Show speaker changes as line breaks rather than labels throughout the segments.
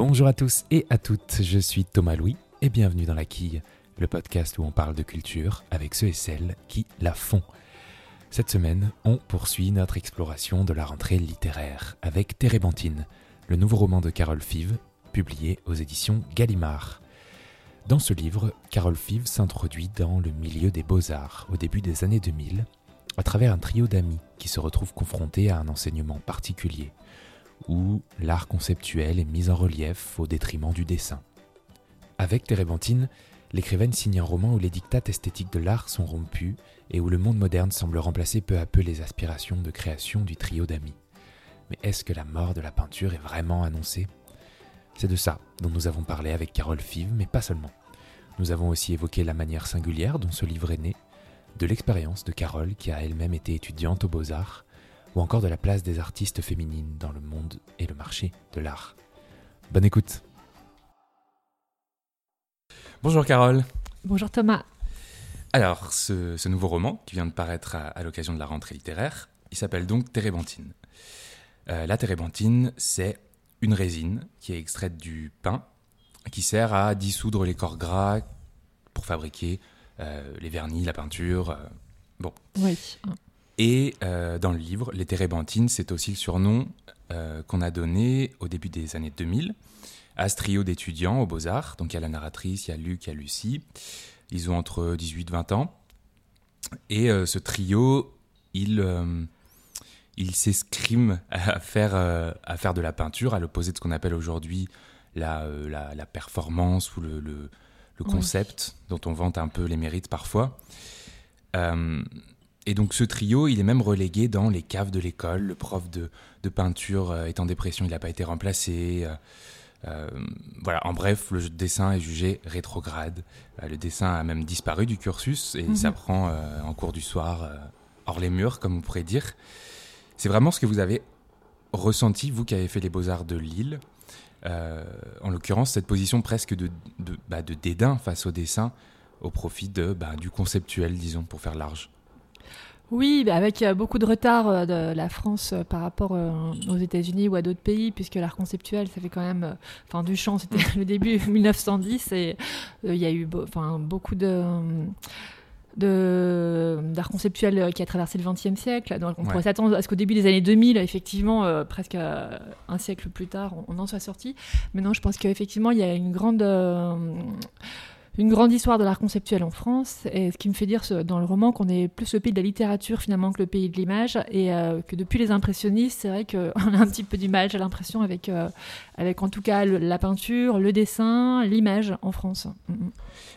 Bonjour à tous et à toutes, je suis Thomas Louis et bienvenue dans La Quille, le podcast où on parle de culture avec ceux et celles qui la font. Cette semaine, on poursuit notre exploration de la rentrée littéraire avec Térébenthine, le nouveau roman de Carole Five, publié aux éditions Gallimard. Dans ce livre, Carole Five s'introduit dans le milieu des beaux-arts au début des années 2000 à travers un trio d'amis qui se retrouvent confrontés à un enseignement particulier, où l'art conceptuel est mis en relief au détriment du dessin. Avec Térébenthine, l'écrivaine signe un roman où les dictates esthétiques de l'art sont rompus et où le monde moderne semble remplacer peu à peu les aspirations de création du trio d'amis. Mais est-ce que la mort de la peinture est vraiment annoncée? C'est de ça dont nous avons parlé avec Carole Five, mais pas seulement. Nous avons aussi évoqué la manière singulière dont ce livre est né, de l'expérience de Carole qui a elle-même été étudiante aux beaux-arts, ou encore de la place des artistes féminines dans le monde et le marché de l'art. Bonne écoute Bonjour Carole
Bonjour Thomas
Alors, ce, nouveau roman qui vient de paraître à, l'occasion de la rentrée littéraire, il s'appelle donc Térébenthine. Euh, la térébenthine, c'est une résine qui est extraite du pain, qui sert à dissoudre les corps gras pour fabriquer euh, les vernis, la peinture. Euh, bon.
Oui.
Et euh, dans le livre, les térébenthines, c'est aussi le surnom qu'on a donné au début des années 2000 à ce trio d'étudiants aux Beaux-Arts. Donc il y a la narratrice, il y a Luc, il y a Lucie. Ils ont entre 18 et 20 ans. Et ce trio, il, il s'escrime à faire, à faire de la peinture, à l'opposé de ce qu'on appelle aujourd'hui la, la, la, performance ou le, le, le concept dont on vante un peu les mérites parfois. Euh, et donc ce trio, il est même relégué dans les caves de l'école. Le prof de, peinture euh, est en dépression, il n'a pas été remplacé. Euh, voilà, en bref, le dessin est jugé rétrograde. le dessin a même disparu du cursus et ça mhm. prend en cours du soir hors les murs, comme on pourrait dire. C'est vraiment ce que vous avez ressenti, vous qui avez fait les beaux-arts de Lille. Euh, en l'occurrence, cette position presque de, de, bah, de, dédain face au dessin au profit de, bah, du conceptuel, disons, pour faire large.
Oui, bah, avec euh, beaucoup de retard euh, de la France par rapport aux États-Unis ou à d'autres pays, puisque l'art conceptuel, ça fait quand même, enfin, du champ, c'était le début 1910, et il y a eu, enfin, beaucoup de d'art conceptuel qui a traversé le XXe siècle. Donc on pourrait s'attendre à ce qu'au début des années 2000, effectivement, euh, presque euh, un siècle plus tard, on, en soit sorti. Mais non, je pense qu'effectivement, il y a une grande... Euh, une grande histoire de l'art conceptuel en France, et ce qui me fait dire dans le roman qu'on est plus le pays de la littérature finalement que le pays de l'image, et que depuis les impressionnistes, c'est vrai qu'on a un petit peu du mal, j'ai l'impression, avec, avec en tout cas la peinture, le dessin, l'image en France. Mm, mm.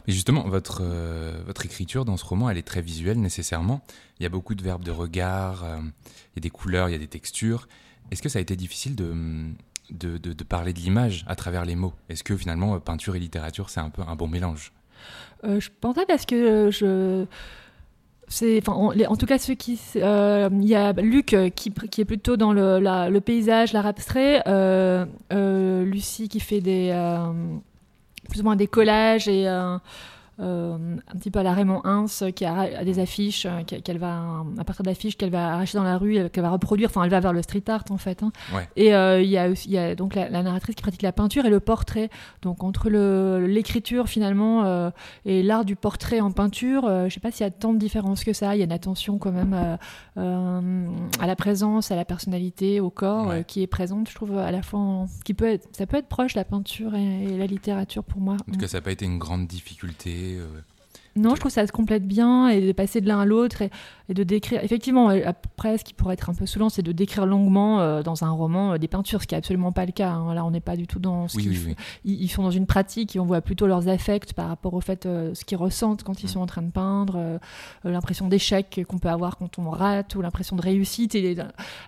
Mais justement, votre, euh, votre écriture dans ce roman, elle est très visuelle nécessairement. Il y a beaucoup de verbes de regard, euh, il y a des couleurs, il y a des textures. Est-ce que ça a été difficile de, de, de, parler de l'image à travers les mots. Est-ce que finalement, peinture et littérature, c'est un peu un bon mélange?
Euh, Je pense pas parce que je c'est en, en, tout cas ceux qui il y a Luc qui, qui, est plutôt dans le, le paysage l'art abstrait Lucie qui fait des plus ou moins des collages et euh, euh, un petit peu à la Raymond Hins, qui a, des affiches, euh, qu'elle va, à partir d'affiches qu'elle va arracher dans la rue, qu'elle va reproduire, enfin elle va vers le street art en fait. Hein. Et il y, a, y a donc la, narratrice qui pratique la peinture et le portrait. Donc entre l'écriture finalement et l'art du portrait en peinture, je sais pas s'il y a tant de différences que ça. Il y a une attention quand même à la présence, à la personnalité, au corps qui est présente, je trouve à la fois, qui peut être, ça peut être proche la peinture et, et la littérature pour moi.
En tout cas, ça n'a pas été une grande difficulté euh,
non, je trouve que ça se complète bien et de passer de l'un à l'autre et, de décrire. Effectivement, euh, après, ce qui pourrait être un peu saoulant, c'est de décrire longuement euh, dans un roman des peintures, ce qui n'est absolument pas le cas. Hein. Là, on n'est pas du tout dans ce qu'ils font. Ils, sont dans une pratique et on voit plutôt leurs affects par rapport au fait, ce qu'ils ressentent quand ils mm. sont en train de peindre, l'impression d'échec qu'on peut avoir quand on rate ou l'impression de réussite et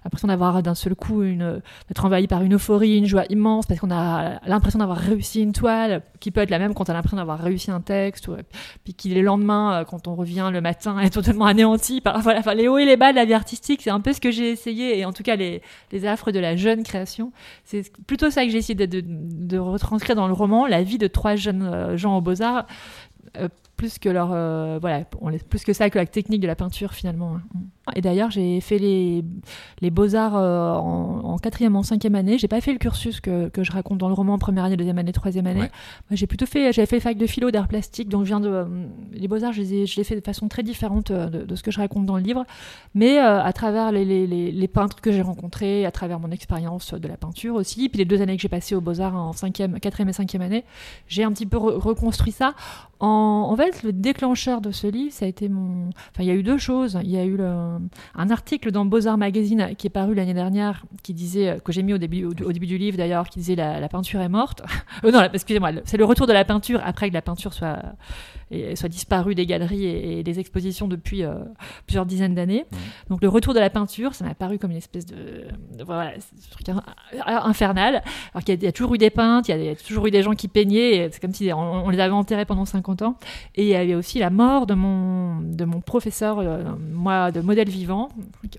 l'impression d'avoir d'un seul coup une, d'être envahi par une euphorie, une joie immense parce qu'on a l'impression d'avoir réussi une toile qui peut être la même quand on a l'impression d'avoir réussi un texte, ou, puis qu'il est le lendemain, euh, quand on revient le matin, est totalement anéanti par les hauts et les bas de la vie artistique. C'est un peu ce que j'ai essayé, et en tout cas les, affres de la jeune création. C'est plutôt ça que j'ai essayé de, de, retranscrire dans le roman, la vie de trois jeunes euh, gens aux beaux-arts. Euh, plus que leur voilà, on laisse plus que ça que la technique de la peinture finalement. Hein. Et d'ailleurs, j'ai fait les, les beaux-arts en, quatrième, en cinquième année. J'ai pas fait le cursus que, que, je raconte dans le roman première année, deuxième année, troisième année. J'ai plutôt fait, j'avais fait fac de philo, d'art plastique, donc je viens de les beaux-arts, je les ai, je fait de façon très différente de, de, ce que je raconte dans le livre, mais à travers les, les, les peintres que j'ai rencontrés, à travers mon expérience de la peinture aussi, puis les deux années que j'ai passées aux beaux-arts en cinquième, quatrième et cinquième année, j'ai un petit peu reconstruit ça. En, en, fait, le déclencheur de ce livre, ça a été mon. Enfin, il y a eu deux choses. Il y a eu un article dans Beaux-Arts Magazine qui est paru l'année dernière, qui disait, que j'ai mis au début, au, début du livre d'ailleurs, qui disait la, la peinture est morte. euh, non, excusez-moi, c'est le retour de la peinture après que la peinture soit et soit disparu des galeries et, des expositions depuis euh, plusieurs dizaines d'années. Donc le retour de la peinture, ça m'a paru comme une espèce de, voilà, truc infernal. Alors qu'il y, a toujours eu des peintres, il y, a toujours eu des gens qui peignaient, c'est comme si on, les avait enterrés pendant 50 ans. Et il y avait aussi la mort de mon, de mon professeur, euh, moi, de modèle vivant,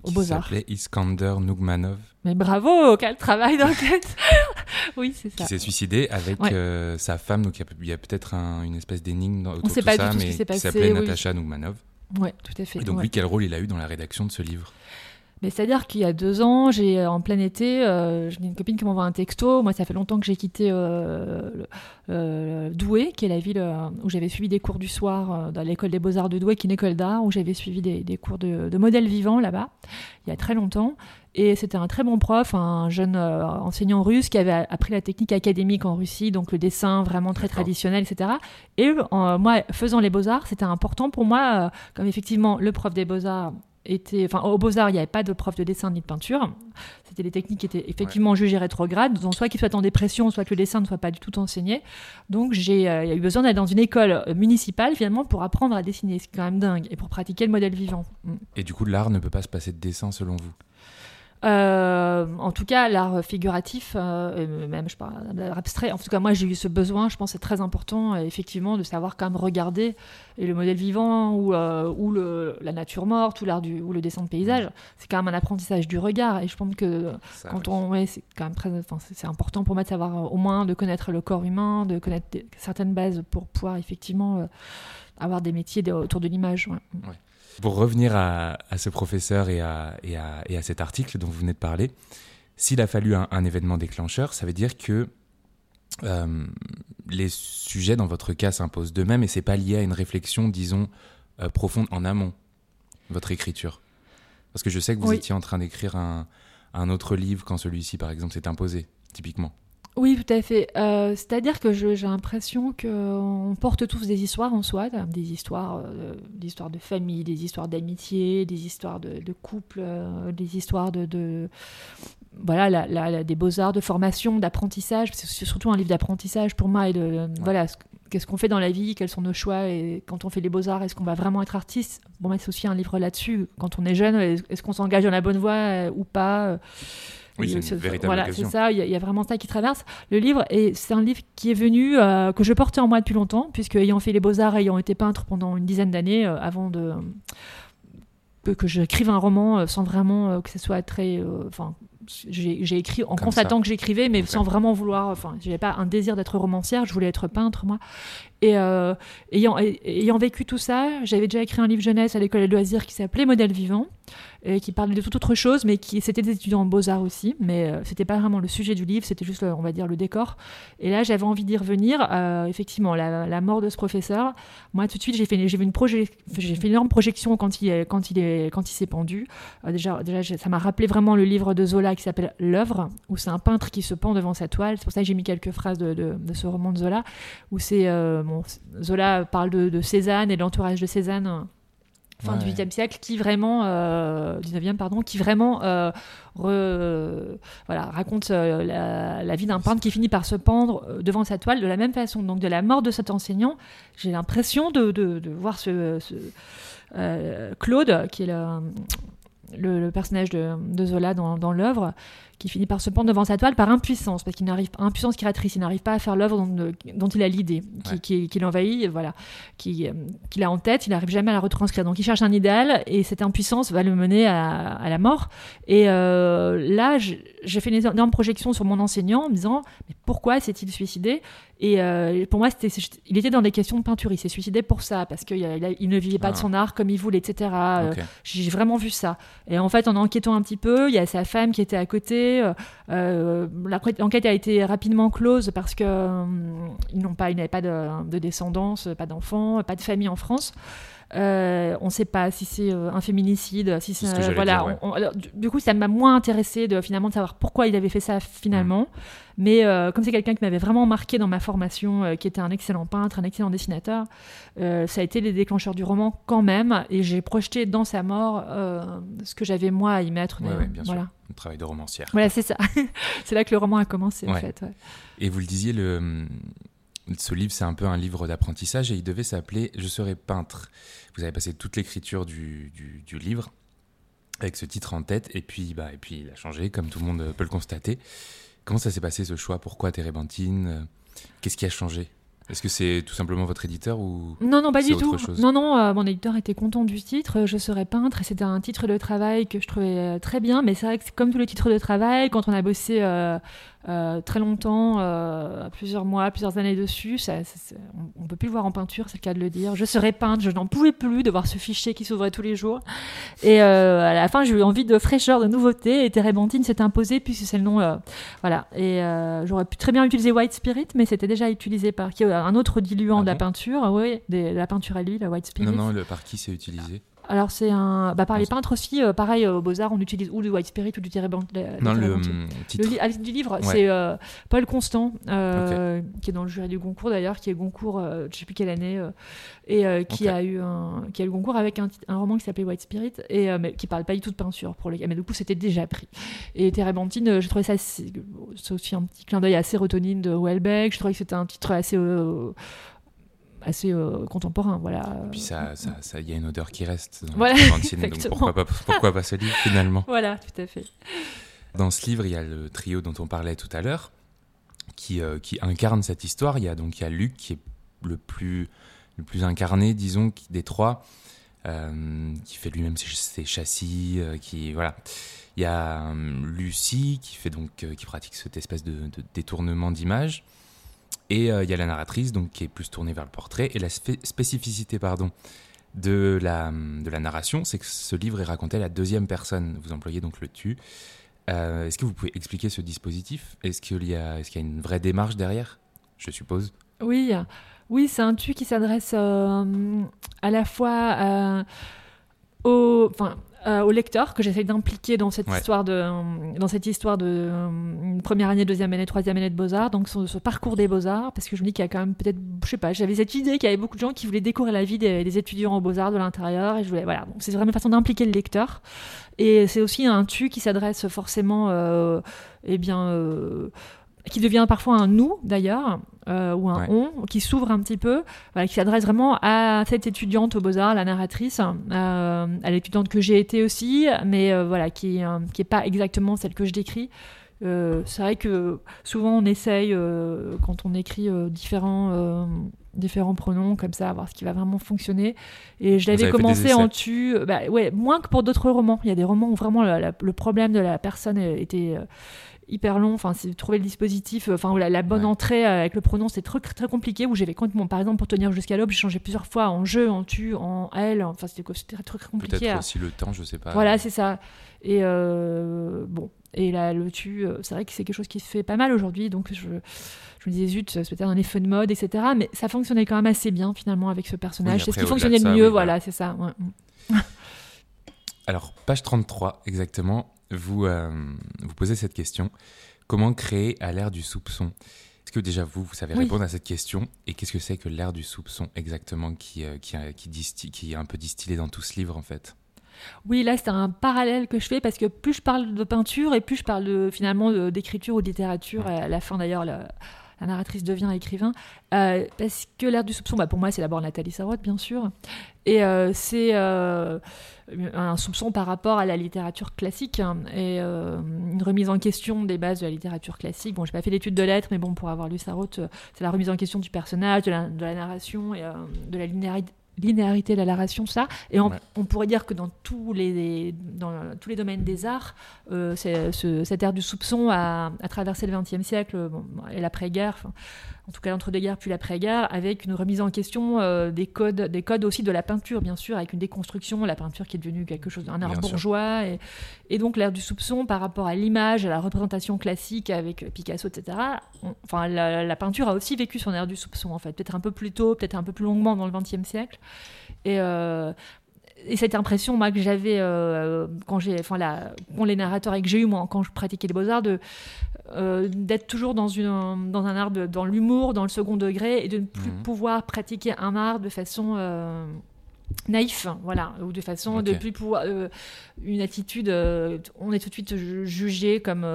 au Beaux-Arts.
Qui s'appelait Iskander Nugmanov.
Mais bravo, quel travail d'enquête Oui, c'est ça.
Qui s'est suicidé avec euh, sa femme, donc il y a, peut-être une espèce d'énigme autour de tout
pas
ça,
mais
qui s'appelait Natacha Nugmanov.
Oui, tout à fait.
Et donc lui, quel rôle il a eu dans la rédaction de ce livre?
Mais c'est-à-dire qu'il y a deux ans, j'ai euh, en plein été, euh, j'ai une copine qui m'envoie un texto. Moi, ça fait longtemps que j'ai quitté Douai, qui est la ville où j'avais suivi des cours du soir dans l'école des beaux-arts de Douai, qui est une école d'art, où j'avais suivi des, des cours de, de modèle vivant là-bas, il y a très longtemps. Et c'était un très bon prof, un jeune euh, enseignant russe qui avait appris la technique académique en Russie, donc le dessin vraiment très traditionnel, etc. Et moi, faisant les beaux-arts, c'était important pour moi, euh, comme effectivement le prof des beaux-arts était, enfin, aux Beaux-Arts, il n'y avait pas de prof de dessin ni de peinture. C'était des techniques qui étaient effectivement jugées rétrogrades, donc soit qu'il soit en dépression, soit que le dessin ne soit pas du tout enseigné. Donc, j'ai euh, il y a eu besoin d'aller dans une école municipale, finalement, pour apprendre à dessiner. C'est quand même dingue. Et pour pratiquer le modèle vivant. Mm.
Et du coup, l'art ne peut pas se passer de dessin, selon vous?
Euh, en tout cas, l'art figuratif, euh, même je parle l'art abstrait. En tout cas, moi, j'ai eu ce besoin. Je pense c'est très important, effectivement, de savoir quand même regarder et le modèle vivant ou, euh, ou le, la nature morte ou l'art du ou le dessin de paysage. C'est quand même un apprentissage du regard. Et je pense que quand on, ouais, c'est quand même très, c'est important pour moi de savoir au moins de connaître le corps humain, de connaître certaines bases pour pouvoir effectivement avoir des métiers autour de l'image. Ouais.
Pour revenir à, ce professeur et à, et, à, cet article dont vous venez de parler, s'il a fallu un, événement déclencheur, ça veut dire que euh, les sujets dans votre cas s'imposent d'eux-mêmes et c'est pas lié à une réflexion, disons, euh, profonde en amont, votre écriture. Parce que je sais que vous étiez en train d'écrire un, un autre livre quand celui-ci, par exemple, s'est imposé, typiquement.
Oui, tout à fait. Euh, c'est-à-dire que j'ai l'impression qu'on porte tous des histoires en soi, des histoires, euh, des histoires de famille, des histoires d'amitié, des histoires de, couple, euh, des histoires de, voilà, des beaux-arts, de formation, d'apprentissage. C'est surtout un livre d'apprentissage pour moi et de voilà, qu'est-ce qu'on fait dans la vie, quels sont nos choix et quand on fait les beaux-arts, est-ce qu'on va vraiment être artiste? Bon, c'est aussi un livre là-dessus. Quand on est jeune, est-ce qu'on s'engage dans la bonne voie ou pas
oui, c'est une véritable
Voilà, c'est ça, il y, a vraiment ça qui traverse le livre. Et c'est un livre qui est venu, euh, que je portais en moi depuis longtemps, puisque ayant fait les beaux-arts, ayant été peintre pendant une dizaine d'années, euh, avant de que j'écrive un roman euh, sans vraiment que ce soit très enfin j'ai écrit en constatant que j'écrivais, mais sans vraiment vouloir. Enfin, j'avais pas un désir d'être romancière, je voulais être peintre, moi. Et ayant, ayant vécu tout ça, j'avais déjà écrit un livre jeunesse à l'école des loisirs qui s'appelait Modèle vivant qui parlait de toute autre chose, mais qui c'était des étudiants en beaux-arts aussi, mais euh, c'était pas vraiment le sujet du livre, c'était juste, on va dire, le décor. Et là, j'avais envie d'y revenir. Euh, effectivement, la, mort de ce professeur, moi, tout de suite, j'ai fait, j'ai une, fait une énorme projection quand il, quand il, est, quand s'est pendu. Euh, déjà, déjà ça m'a rappelé vraiment le livre de Zola qui s'appelle L'œuvre, où c'est un peintre qui se pend devant sa toile. C'est pour ça que j'ai mis quelques phrases de, ce roman de Zola, où c'est. Bon, Zola parle de, de Cézanne et de l'entourage de Cézanne fin du 8e siècle qui vraiment 19e euh, pardon qui vraiment euh, voilà raconte euh, la, vie d'un peintre qui finit par se pendre devant sa toile de la même façon. Donc de la mort de cet enseignant j'ai l'impression de, de, voir ce, Claude qui est le, le, personnage de, Zola dans, dans l'œuvre qui finit par se pendre devant sa toile par impuissance, parce qu'il n'arrive pas, impuissance créatrice, il n'arrive pas à faire l'œuvre dont, dont, il a l'idée, qui, qui, l'envahit, voilà, qui, qu'il a en tête, il n'arrive jamais à la retranscrire. Donc il cherche un idéal et cette impuissance va le mener à, à la mort. Et euh, là, j'ai fait une énorme projection sur mon enseignant en me disant, mais pourquoi s'est-il suicidé? Et euh, pour moi, c'était, il était dans des questions de peinture. Il s'est suicidé pour ça, parce qu'il il ne vivait pas de ah. son art comme il voulait, etc. Euh, j'ai vraiment vu ça. Et en fait, en enquêtant un petit peu, il y a sa femme qui était à côté. Euh, l'enquête a été rapidement close parce qu'ils pas, n'avaient pas de, de descendance, pas d'enfants, pas de famille en France. Euh, on ne sait pas si c'est euh, un féminicide, si c'est voilà. du, coup, ça m'a moins intéressé de finalement de savoir pourquoi il avait fait ça finalement. Mm. Mais euh, comme c'est quelqu'un qui m'avait vraiment marqué dans ma formation, qui était un excellent peintre, un excellent dessinateur, ça a été les déclencheurs du roman quand même. Et j'ai projeté dans sa mort ce que j'avais moi à y mettre.
bien voilà. sûr. Un travail de romancière.
Voilà, c'est ça. c'est là que le roman a commencé en fait.
Et vous le disiez, le ce livre, c'est un peu un livre d'apprentissage et il devait s'appeler Je serai peintre. Vous avez passé toute l'écriture du, du, livre avec ce titre en tête et puis, bah, et puis il a changé, comme tout le monde peut le constater. Comment ça s'est passé ce choix? Pourquoi Térébenthine Qu'est-ce qui a changé? Est-ce que c'est tout simplement votre éditeur ou
Non, non, pas du tout. Non, non, euh, mon éditeur était content du titre. Je serais peintre c'était un titre de travail que je trouvais euh, très bien. Mais c'est vrai que comme tous les titres de travail, quand on a bossé euh, euh, très longtemps, euh, plusieurs mois, plusieurs années dessus. Ça, on ne peut plus le voir en peinture, c'est le cas de le dire. Je serais peinte, je n'en pouvais plus de voir ce fichier qui s'ouvrait tous les jours. Et euh, à la fin, j'ai eu envie de fraîcheur, de nouveauté, et Térébenthine s'est imposé puisque c'est le nom. voilà. Et j'aurais pu très bien utiliser White Spirit, mais c'était déjà utilisé par qui un autre diluant ah de la peinture. Oui, de la peinture à l'huile, la White Spirit.
Non, non, le, par qui c'est utilisé?
Alors c'est un, bah, par les peintres aussi, euh, pareil euh, au Beaux Arts, on utilise ou du White Spirit ou du Térébenthine.
Non le, hum, titre.
le du livre, c'est euh, Paul Constant, qui est dans le jury du Goncourt d'ailleurs, qui est Goncourt, je sais plus quelle année, et qui a eu un, qui a eu le Goncourt avec un, un roman qui s'appelait White Spirit et mais qui parle pas du tout de peinture pour les, mais du coup c'était déjà pris. Et Térébenthine, j'ai trouvé ça, c'est aussi un petit clin d'œil à sérotonine de Welbeck. Je trouvais que c'était un titre assez assez euh, contemporain. Voilà.
Et puis ça, il y a une odeur qui reste dans
voilà,
donc pourquoi pas, pourquoi pas ce livre finalement
Voilà, tout à fait.
Dans ce livre, il y a le trio dont on parlait tout à l'heure, qui, euh, qui incarne cette histoire. Il y a donc il y a Luc qui est le plus, le plus incarné, disons, des trois, euh, qui fait lui-même ses, châssis, qui voilà. Il y a Lucie qui fait donc qui pratique cette espèce de, de détournement d'image. Et euh, il y a la narratrice, donc qui est plus tournée vers le portrait. Et la spécificité, pardon, de la, de la narration, c'est que ce livre est raconté à la deuxième personne. Vous employez donc le tu. Euh, est-ce que vous pouvez expliquer ce dispositif? Est-ce qu'il y, a, est qu'il y a une vraie démarche derrière? Je suppose.
Oui, oui c'est un tu qui s'adresse euh, à la fois au, enfin, euh, au lecteur que j'essaye d'impliquer dans cette histoire de dans cette histoire de euh, première année, deuxième année, troisième année de beaux arts, donc ce, parcours des beaux arts, parce que je me dis qu'il y a quand même peut-être, je sais pas, j'avais cette idée qu'il y avait beaucoup de gens qui voulaient découvrir la vie des, étudiants aux beaux arts de l'intérieur, et je voulais voilà, donc c'est vraiment une façon d'impliquer le lecteur, et c'est aussi un tu qui s'adresse forcément, euh, eh bien euh, qui devient parfois un nous d'ailleurs, euh, ou un on, qui s'ouvre un petit peu, qui s'adresse vraiment à cette étudiante aux Beaux-Arts, la narratrice, euh, à l'étudiante que j'ai été aussi, mais euh, voilà, qui n'est qui pas exactement celle que je décris. c'est vrai que souvent on essaye, quand on écrit différents différents pronoms comme ça, à voir ce qui va vraiment fonctionner. Et je l'avais commencé en tu, bah, ouais, moins que pour d'autres romans. Il y a des romans où vraiment le problème de la personne était hyper long. Enfin, c'est trouver le dispositif, enfin la, la bonne entrée euh, avec le pronom, c'est très très compliqué. Où j'avais complètement, par exemple, pour tenir jusqu'à l'aube, j'ai changé plusieurs fois en je, en tu, en elle. Enfin, c'était très, très compliqué.
Peut-être aussi le temps, je sais pas.
Voilà, c'est ça. Et euh, bon, et là, le tu, euh, c'est vrai que c'est quelque chose qui se fait pas mal aujourd'hui. Donc je, je me disais zut, c'est peut-être un effet de mode, etc. Mais ça fonctionnait quand même assez bien finalement avec ce personnage. c'est ce qui fonctionnait le mieux, voilà, c'est ça.
Alors, page 33, exactement vous, euh, vous posez cette question. Comment créer à l'ère du soupçon? Est-ce que déjà vous, vous savez répondre à cette question? Et qu'est-ce que c'est que l'ère du soupçon exactement qui, euh, qui, euh, qui, qui, est un peu distillé dans tout ce livre en fait?
Oui, là, c'est un parallèle que je fais parce que plus je parle de peinture et plus je parle de, finalement d'écriture ou de littérature. À la fin, d'ailleurs, la narratrice devient écrivain. Euh, parce que l'ère du soupçon, bah, pour moi, c'est d'abord Nathalie Sarraute, bien sûr. Et euh, c'est euh, un soupçon par rapport à la littérature classique hein, et une remise en question des bases de la littérature classique. Bon, j'ai pas fait d'études de lettres, mais bon, pour avoir lu Sarraute, c'est la remise en question du personnage, de la, de la narration et de la linéarité linéarité de la narration, ça. Et on, pourrait dire que dans tous les, dans tous les domaines des arts, euh, cette ère du soupçon a, traversé le XXe siècle et l'après-guerre en tout cas l'entre-deux-guerres puis l'après-guerre, avec une remise en question euh, des codes, des codes aussi de la peinture, bien sûr, avec une déconstruction, la peinture qui est devenue quelque chose d'un art bourgeois, et, donc l'ère du soupçon par rapport à l'image, à la représentation classique avec Picasso, etc. enfin, la, peinture a aussi vécu son ère du soupçon, en fait, peut-être un peu plus tôt, peut-être un peu plus longuement dans le XXe siècle. Et, euh, et cette impression moi que j'avais euh, quand j'ai enfin les narrateurs et que j'ai eu moi quand je pratiquais les beaux arts de euh, d'être toujours dans une dans un art dans l'humour dans le second degré et de ne plus mhm. pouvoir pratiquer un art de façon euh, naïf, voilà, ou de façon de plus pouvoir une attitude, on est tout de suite jugé comme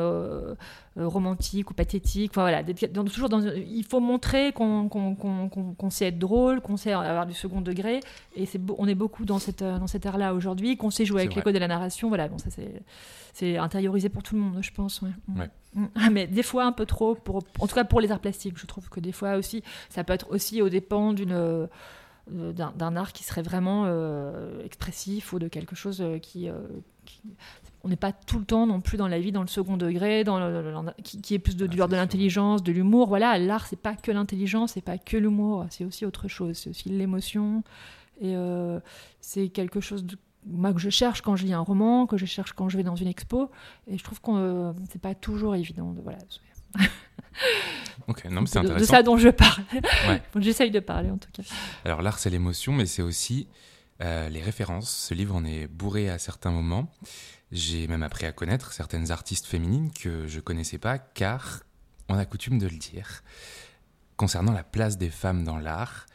romantique ou pathétique. Enfin voilà, toujours dans, il faut montrer qu'on sait être drôle, qu'on sait avoir du second degré, et c'est on est beaucoup dans cette dans cette ère-là aujourd'hui, qu'on sait jouer avec les codes de la narration. Voilà, bon ça c'est intériorisé pour tout le monde, je pense. Mm. Mm. Ah, mais des fois un peu trop, pour, en tout cas pour les arts plastiques, je trouve que des fois aussi, ça peut être aussi au dépend d'une euh, d'un art qui serait vraiment euh, expressif ou de quelque chose euh, qui, on n'est pas tout le temps non plus dans la vie dans le second degré dans qui, est plus de, de l'intelligence de l'humour. Voilà l'art c'est pas que l'intelligence c'est pas que l'humour c'est aussi autre chose. C'est aussi l'émotion. Et c'est quelque chose moi, que je cherche quand je lis un roman que je cherche quand je vais dans une expo. Et je trouve que c'est pas toujours évident de, voilà
Ok, non, mais c'est intéressant.
De ça dont je parle. J'essaye de parler en tout cas.
Alors l'art, c'est l'émotion, mais c'est aussi euh, les références. Ce livre en est bourré à certains moments. J'ai même appris à connaître certaines artistes féminines que je connaissais pas, car on a coutume de le dire. Concernant la place des femmes dans l'art,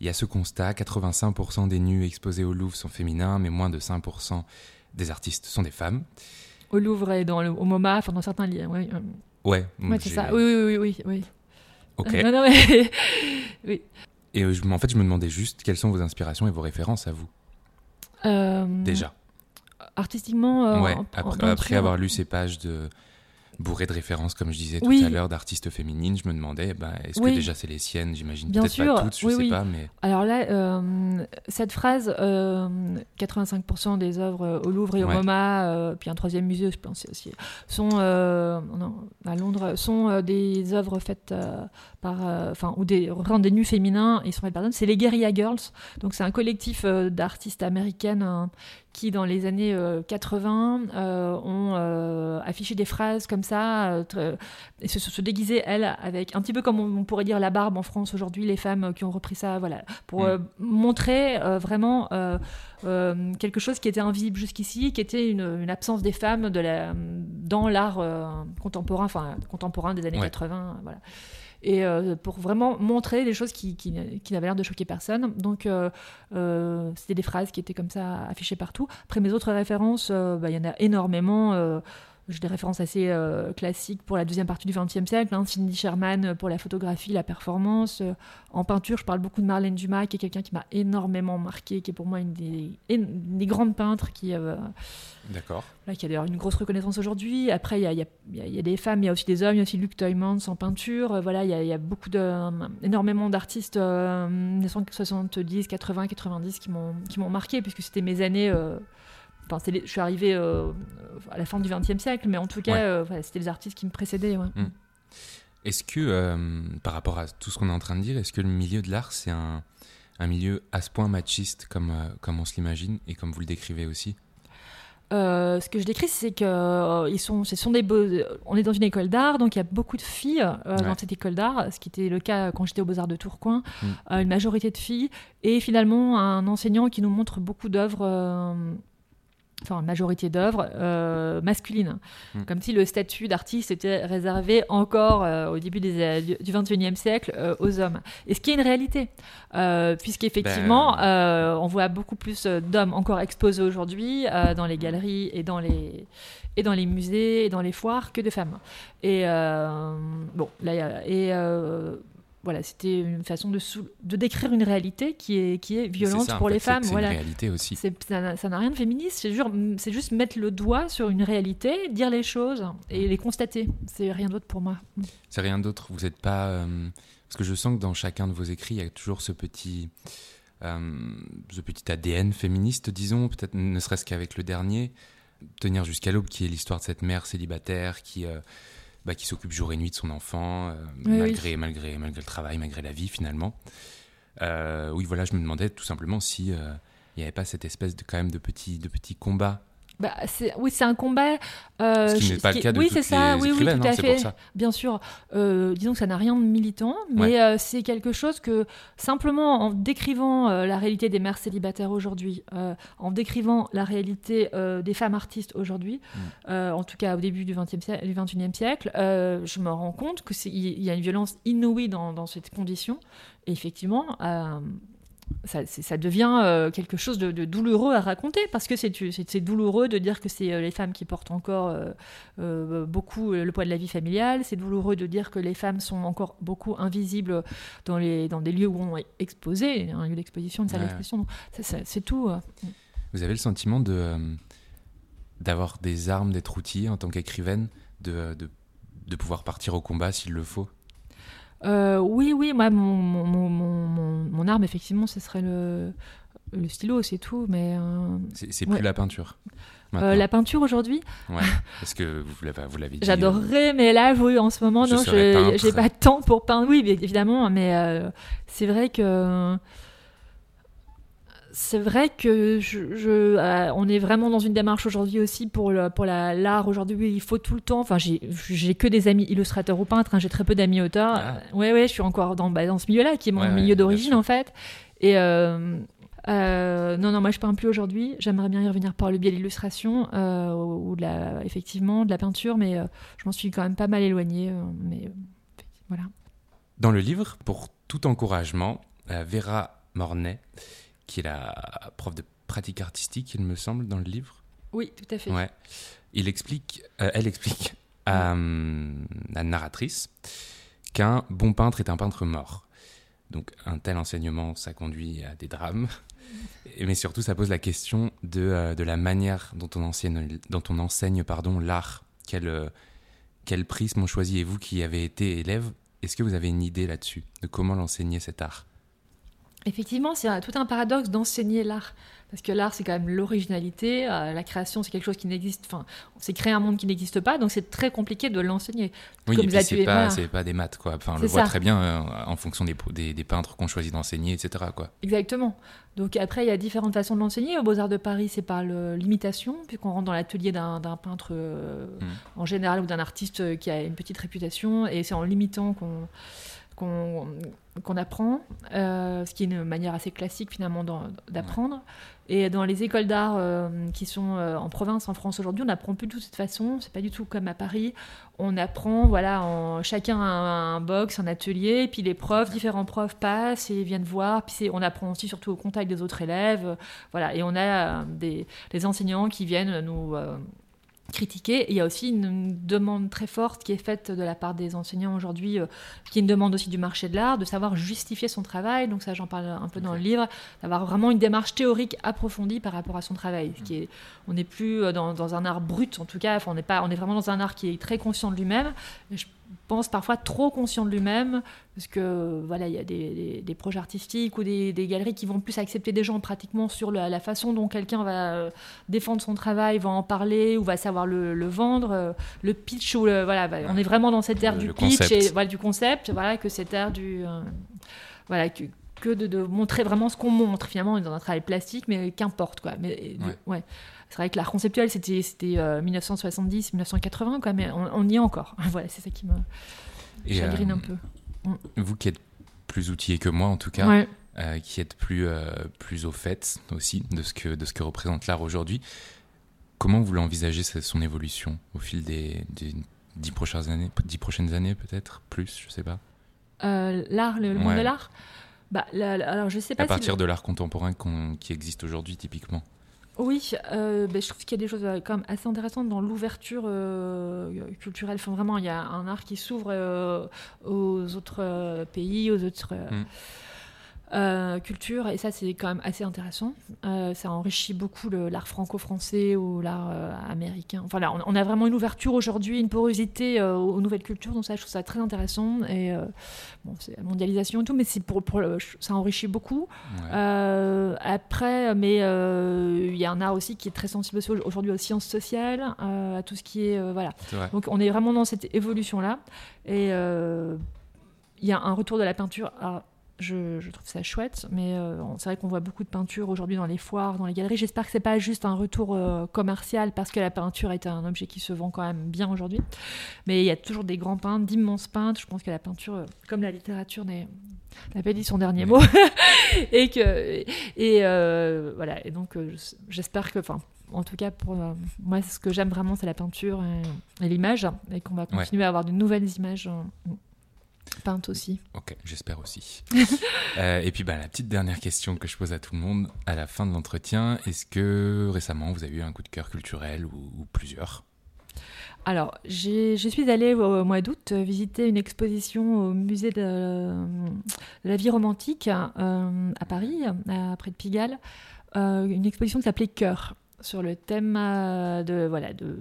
il y a ce constat 85% des nus exposés au Louvre sont féminins, mais moins de 5% des artistes sont des femmes.
Au Louvre et dans le, au MoMA, enfin dans certains lieux. Oui.
Ouais.
c'est ça. Oui, oui, oui, oui.
Ok.
non, non, mais... oui.
Et euh, en fait, je me demandais juste quelles sont vos inspirations et vos références à vous.
Euh,
Déjà.
Artistiquement. Euh,
ouais. après avoir lu ces pages de bourré de références, comme je disais tout à l'heure, d'artistes féminines. Je me demandais, bah, est-ce que déjà c'est les siennes? J'imagine peut-être pas toutes, je ne sais pas. Mais...
Alors là, euh, cette phrase, 85% euh, des œuvres euh, au Louvre et au MoMA, puis un troisième musée, je pense aussi, sont, non, à Londres, sont des œuvres faites par, enfin, ou des, des nus féminins, ils sont faites par C'est les Guerilla Girls, donc c'est un collectif d'artistes américaines qui, dans les années 80, euh, euh, ont euh, affiché des phrases comme ça, et se, se, déguiser, elles, avec un petit peu comme on, pourrait dire la barbe en France aujourd'hui, les femmes qui ont repris ça, voilà, pour mm. montrer vraiment quelque chose qui était invisible jusqu'ici, qui était une, absence des femmes de la, dans l'art contemporain, enfin contemporain des années 80, voilà et euh, pour vraiment montrer des choses qui, qui, n'avaient l'air de choquer personne. Donc, euh, euh, c'était des phrases qui étaient comme ça affichées partout. Après, mes autres références, bah, il y en a énormément. J'ai des références assez euh, classiques pour la deuxième partie du XXe siècle. Hein. Cindy Sherman euh, pour la photographie, la performance. Euh, en peinture, je parle beaucoup de Marlène Dumas, qui est quelqu'un qui m'a énormément marqué, qui est pour moi une des, des grandes peintres qui,
D'accord.
qui a d'ailleurs une grosse reconnaissance aujourd'hui. Après, il y a, y, a, y a, des femmes, il y a aussi des hommes, il y a aussi Luc Toymans en peinture. voilà, il y, a, beaucoup de, énormément d'artistes euh, 70, 80, 90 qui m'ont marqué, puisque c'était mes années je suis arrivée euh, à la fin du XXe siècle, mais en tout cas, euh, c'était les artistes qui me précédaient. Mm.
Est-ce que, euh, par rapport à tout ce qu'on est en train de dire, est-ce que le milieu de l'art, c'est un, milieu à ce point machiste comme, comme on se l'imagine et comme vous le décrivez aussi?
Ce que je décris, c'est que ils sont, ce sont des beaux... on est dans une école d'art, donc il y a beaucoup de filles dans cette école d'art, ce qui était le cas quand j'étais aux Beaux Arts de Tourcoing, mm. une majorité de filles, et finalement un enseignant qui nous montre beaucoup d'œuvres enfin majorité d'œuvres euh, masculines,
Mm.
comme si le statut d'artiste était réservé encore euh, au début des, du- XXIe siècle euh, aux hommes. Et ce qui est une réalité, puisqu'effectivement,
Ben-
on voit beaucoup plus d'hommes encore exposés aujourd'hui dans les galeries et dans les et dans les musées et dans les foires que de femmes. Et bon, là, et voilà, c'était une façon de, sou- de décrire une réalité qui est qui est violente
ça,
pour les femmes.
C'est
Voilà.
une réalité aussi.
Ça n'a rien de féministe, c'est juste, c'est juste mettre le doigt sur une réalité, dire les choses et les constater. C'est rien d'autre pour moi.
C'est rien d'autre. Vous n'êtes pas. euh, Parce que je sens que dans chacun de vos écrits, il y a toujours ce petit. euh, ce petit ADN féministe, disons, peut-être ne serait-ce qu'avec le dernier, Tenir jusqu'à l'aube, qui est l'histoire de cette mère célibataire qui, euh, bah, qui s'occupe jour et nuit de son enfant, euh,
Oui,
malgré, malgré, malgré le travail, malgré la vie finalement. Euh, oui, voilà, je me demandais tout simplement si euh, il n'y avait pas cette espèce de, quand même de petit, de petit combat,
Bah, oui, c'est un combat. euh,
ce qui n'est pas le cas de
oui,
toutes
c'est ça,
les
oui, oui, tout
hein,
à fait.
pour ça.
Bien sûr, euh, disons que ça n'a rien de militant, mais
Ouais.
euh, c'est quelque chose que simplement en décrivant euh, la réalité des mères célibataires aujourd'hui, en décrivant la réalité des femmes artistes aujourd'hui,
Mm.
en tout cas au début du XXe siècle, du XXIe siècle, je me rends compte que c'est- il y a une violence inouïe dans, dans cette condition. Et effectivement. Ça, devient euh, quelque chose de, de douloureux à raconter parce que c'est douloureux de dire que c'est euh, les femmes qui portent encore euh, beaucoup le poids de la vie familiale. C'est douloureux de dire que les femmes sont encore beaucoup invisibles dans, les, dans des lieux où on est exposé, un lieu d'exposition, une salle
Ouais.
d'exposition. C'est tout.
Vous avez le sentiment de d'avoir des armes, d'être outillée en tant qu'écrivaine, de, de, de pouvoir partir au combat s'il le faut?
Euh, oui, oui, moi, mon, mon, mon, mon- arme, effectivement, ce serait le, le stylo, c'est tout. Mais euh,
C'est
Ouais.
plus la peinture.
euh, la peinture aujourd'hui,
Ouais, parce que vous l'avez dit.
J'adorerais, mais là, oui, en ce moment,
Je
non, je- j'ai pas de temps pour peindre. Oui, mais évidemment, mais c'est vrai que c'est vrai que je, je, euh, on est vraiment dans une démarche aujourd'hui aussi pour le, pour la- l'art. Aujourd'hui, il faut tout le temps. Enfin, j'ai que des amis illustrateurs ou peintres. hein, j'ai très peu d'amis auteurs.
Ah.
Ouais, ouais, je suis encore dans, bah, dans ce milieu-là, qui est mon
Ouais,
milieu d'origine en fait. Et euh, euh, non, non, moi je peins plus aujourd'hui. J'aimerais bien y revenir par le biais de l'illustration ou de la, effectivement, de la peinture, mais je m'en suis quand même pas mal éloignée. mais voilà.
Dans le livre, pour tout encouragement, Vera Mornay, qui est la prof de pratique artistique, il me semble, dans le livre,
Oui, tout à fait.
ouais, il explique, euh, elle explique à euh, la narratrice qu'un bon peintre est un peintre mort. Donc un tel enseignement, ça conduit à des drames, Et- mais surtout ça pose la question de, euh, de la manière dont on enseigne, dont on enseigne pardon, l'art. Quel, euh, quel prisme choisiez-vous qui avez été élève? Est-ce que vous avez une idée là-dessus, de comment l'enseigner cet art?
Effectivement, c'est tout un paradoxe d'enseigner l'art. Parce que l'art, c'est quand même l'originalité. euh, la création, c'est quelque chose qui n'existe. Enfin, c'est créer un monde qui n'existe pas. Donc, c'est très compliqué de l'enseigner.
Oui,
Comme
et puis
là,
c'est pas,
voilà.
c'est pas des maths, quoi. Enfin, on le voit
ça.
très bien euh, en fonction des, des, des peintres qu'on choisit d'enseigner, etc. Quoi.
Exactement. Donc après, il y a différentes façons de l'enseigner. Au Beaux-Arts de Paris, c'est par l'imitation, puisqu'on rentre dans l'atelier d'un peintre euh,
Mm.
en général ou d'un artiste qui a une petite réputation, et c'est en l'imitant qu'on qu'on apprend, euh, ce qui est une manière assez classique finalement d'apprendre. Et dans les écoles d'art euh, qui sont euh, en province, en France aujourd'hui, on n'apprend plus de toute façon. C'est pas du tout comme à Paris. On apprend, voilà, en, chacun a un, un box, un atelier, puis les profs, différents profs passent et viennent voir. Puis on apprend aussi surtout au contact des autres élèves, voilà. Et on a des, des enseignants qui viennent nous critiquer. Et il y a aussi une, une demande très forte qui est faite de la part des enseignants aujourd'hui, euh, qui est une demande aussi du marché de l'art, de savoir justifier son travail. Donc ça, j'en parle un peu dans le livre, d'avoir vraiment une démarche théorique approfondie par rapport à son travail. Ce qui est, on n'est plus euh, dans, dans un art brut, en tout cas. Enfin, on est pas, on est vraiment dans un art qui est très conscient de lui-même. Je pense parfois trop conscient de lui-même, parce que voilà, il y a des, des- des projets artistiques ou des, des galeries qui vont plus accepter des gens pratiquement sur la, la façon dont quelqu'un va euh, défendre son travail, va en parler ou va savoir le, le vendre, euh, le pitch ou le voilà, bah, on est vraiment dans cette ère
Le-
du pitch et voilà du concept, voilà que cette ère du euh, voilà que, que de, de montrer vraiment ce qu'on montre finalement on est dans un travail plastique mais qu'importe quoi mais du-
Ouais.
ouais, c'est vrai que l'art conceptuel c'était c'était euh, 1970 1980 quoi mais on, on y est encore voilà c'est ça qui me chagrine
euh,
un peu
Vous qui êtes plus outillé que moi, en tout cas,
ouais.
euh, qui êtes plus, euh, plus au fait aussi de ce que, de ce que représente l'art aujourd'hui, comment vous l'envisagez son évolution au fil des, dix prochaines années, dix prochaines années peut-être plus, je sais pas?
l'art, le, monde de l'art? Bah, alors je sais pas.
À partir de l'art contemporain qui existe aujourd'hui typiquement.
Oui, euh, ben, je trouve qu'il y a des choses euh, quand même assez intéressantes dans l'ouverture euh, culturelle. Enfin, vraiment, il y a un art qui s'ouvre aux autres pays, aux autres. Mm. Euh, culture, et ça c'est quand même assez intéressant. Euh, ça enrichit beaucoup l'art franco-français ou l'art euh, américain. Enfin là, on, a vraiment une ouverture aujourd'hui, une porosité aux nouvelles cultures, donc ça je trouve ça très intéressant. Et bon, c'est la mondialisation et tout, mais c'est pour, pour ça enrichit beaucoup. après, mais il y a un art aussi qui est très sensible aujourd'hui aux sciences sociales, à tout ce qui est voilà. Donc on est vraiment dans cette évolution là, et il y a un retour de la peinture à je, trouve ça chouette, mais euh, c'est vrai qu'on voit beaucoup de peintures aujourd'hui dans les foires, dans les galeries. J'espère que c'est pas juste un retour euh, commercial parce que la peinture est un objet qui se vend quand même bien aujourd'hui. Mais il y a toujours des grands peintres, d'immenses peintres. Je pense que la peinture, euh, comme la littérature, n'a pas dit son dernier mot. et que et voilà. Et donc j'espère que, enfin, en tout cas pour moi, ce que j'aime vraiment, c'est la peinture et, l'image, et qu'on va continuer à avoir de nouvelles images peinte aussi.
Ok, j'espère aussi. Euh, et puis bah, la petite dernière question que je pose à tout le monde à la fin de l'entretien, est-ce que récemment vous avez eu un coup de cœur culturel ou, plusieurs?
Alors, je suis allée au, mois d'août visiter une exposition au musée de, la vie romantique euh, à Paris, près de Pigalle, euh, une exposition qui s'appelait Cœur sur le thème euh, de voilà de,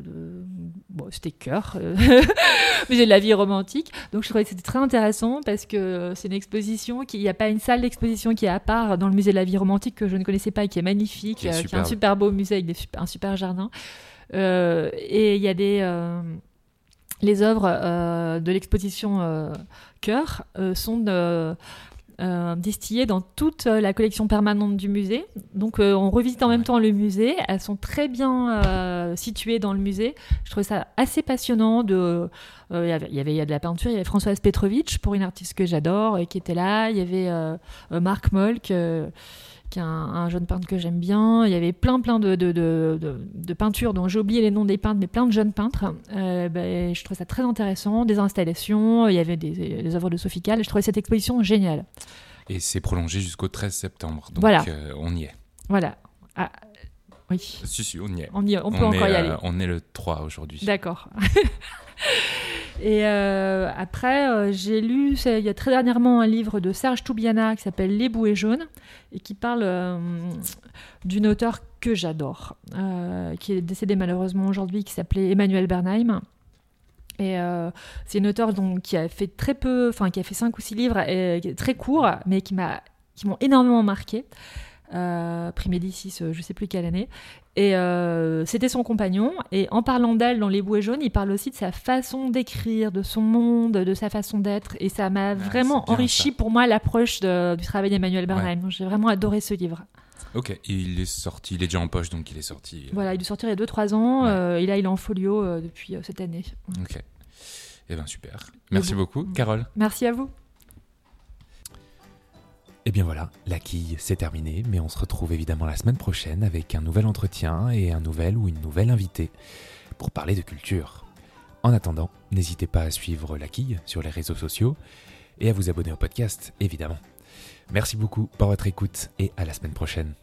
bon, c'était cœur euh, musée de la vie romantique. Donc je trouvais que c'était très intéressant parce que c'est une exposition qui il n'y a pas une salle d'exposition qui est à part dans le musée de la vie romantique que je ne connaissais pas et qui est magnifique qui, est, euh, un super beau musée avec un super jardin. Et il y a des les œuvres de l'exposition cœur sont de euh, distillées dans toute euh, la collection permanente du musée. Donc euh, on revisite en même temps le musée. Elles sont très bien situées dans le musée. Je trouvais ça assez passionnant. De, il y avait, il y a de la peinture. Il y avait Françoise Petrovitch pour une artiste que j'adore qui était là. Il y avait Marc Molk qui est un, jeune peintre que j'aime bien. Il y avait plein, plein de, de, de, de peintures dont j'ai oublié les noms des peintres, mais plein de jeunes peintres. Euh, ben, je trouvais ça très intéressant. Des installations, il y avait des, des œuvres de Sophie Calle. Je trouvais cette exposition géniale.
Et c'est prolongé jusqu'au 13 septembre. Donc voilà. Euh, on y est.
Voilà. Ah, oui.
Si, si, on y est.
On, y, on peut encore y aller.
on est le 3 aujourd'hui.
D'accord. Et euh, après, euh, j'ai lu il y a très dernièrement un livre de Serge Toubiana qui s'appelle Les bouées jaunes et qui parle euh, d'une auteure que j'adore, qui est décédée malheureusement aujourd'hui, qui s'appelait Emmanuel Bernheim. Et c'est une auteure qui a fait très peu, enfin qui a fait cinq ou six livres, très courts, mais qui m'ont énormément marqué euh, Primédicis, euh, je sais plus quelle année. Et euh, c'était son compagnon. Et en parlant d'elle dans Les Bouées jaunes, il parle aussi de sa façon d'écrire, de son monde, de sa façon d'être. Et ça m'a vraiment enrichi pour moi l'approche du travail d'Emmanuel Bernheim. J'ai vraiment adoré ce livre.
Ok, il est sorti, il est déjà en poche, donc il est sorti.
Euh. Voilà, il est sorti il y a 2-3 ans. et là, il est en folio depuis cette année.
Ok. Eh bien, super. Merci beaucoup, Carole.
Merci à vous.
Et eh bien voilà, la quille, c'est terminé, mais on se retrouve évidemment la semaine prochaine avec un nouvel entretien et un nouvel ou une nouvelle invitée pour parler de culture. En attendant, n'hésitez pas à suivre la quille sur les réseaux sociaux et à vous abonner au podcast, évidemment. Merci beaucoup pour votre écoute et à la semaine prochaine.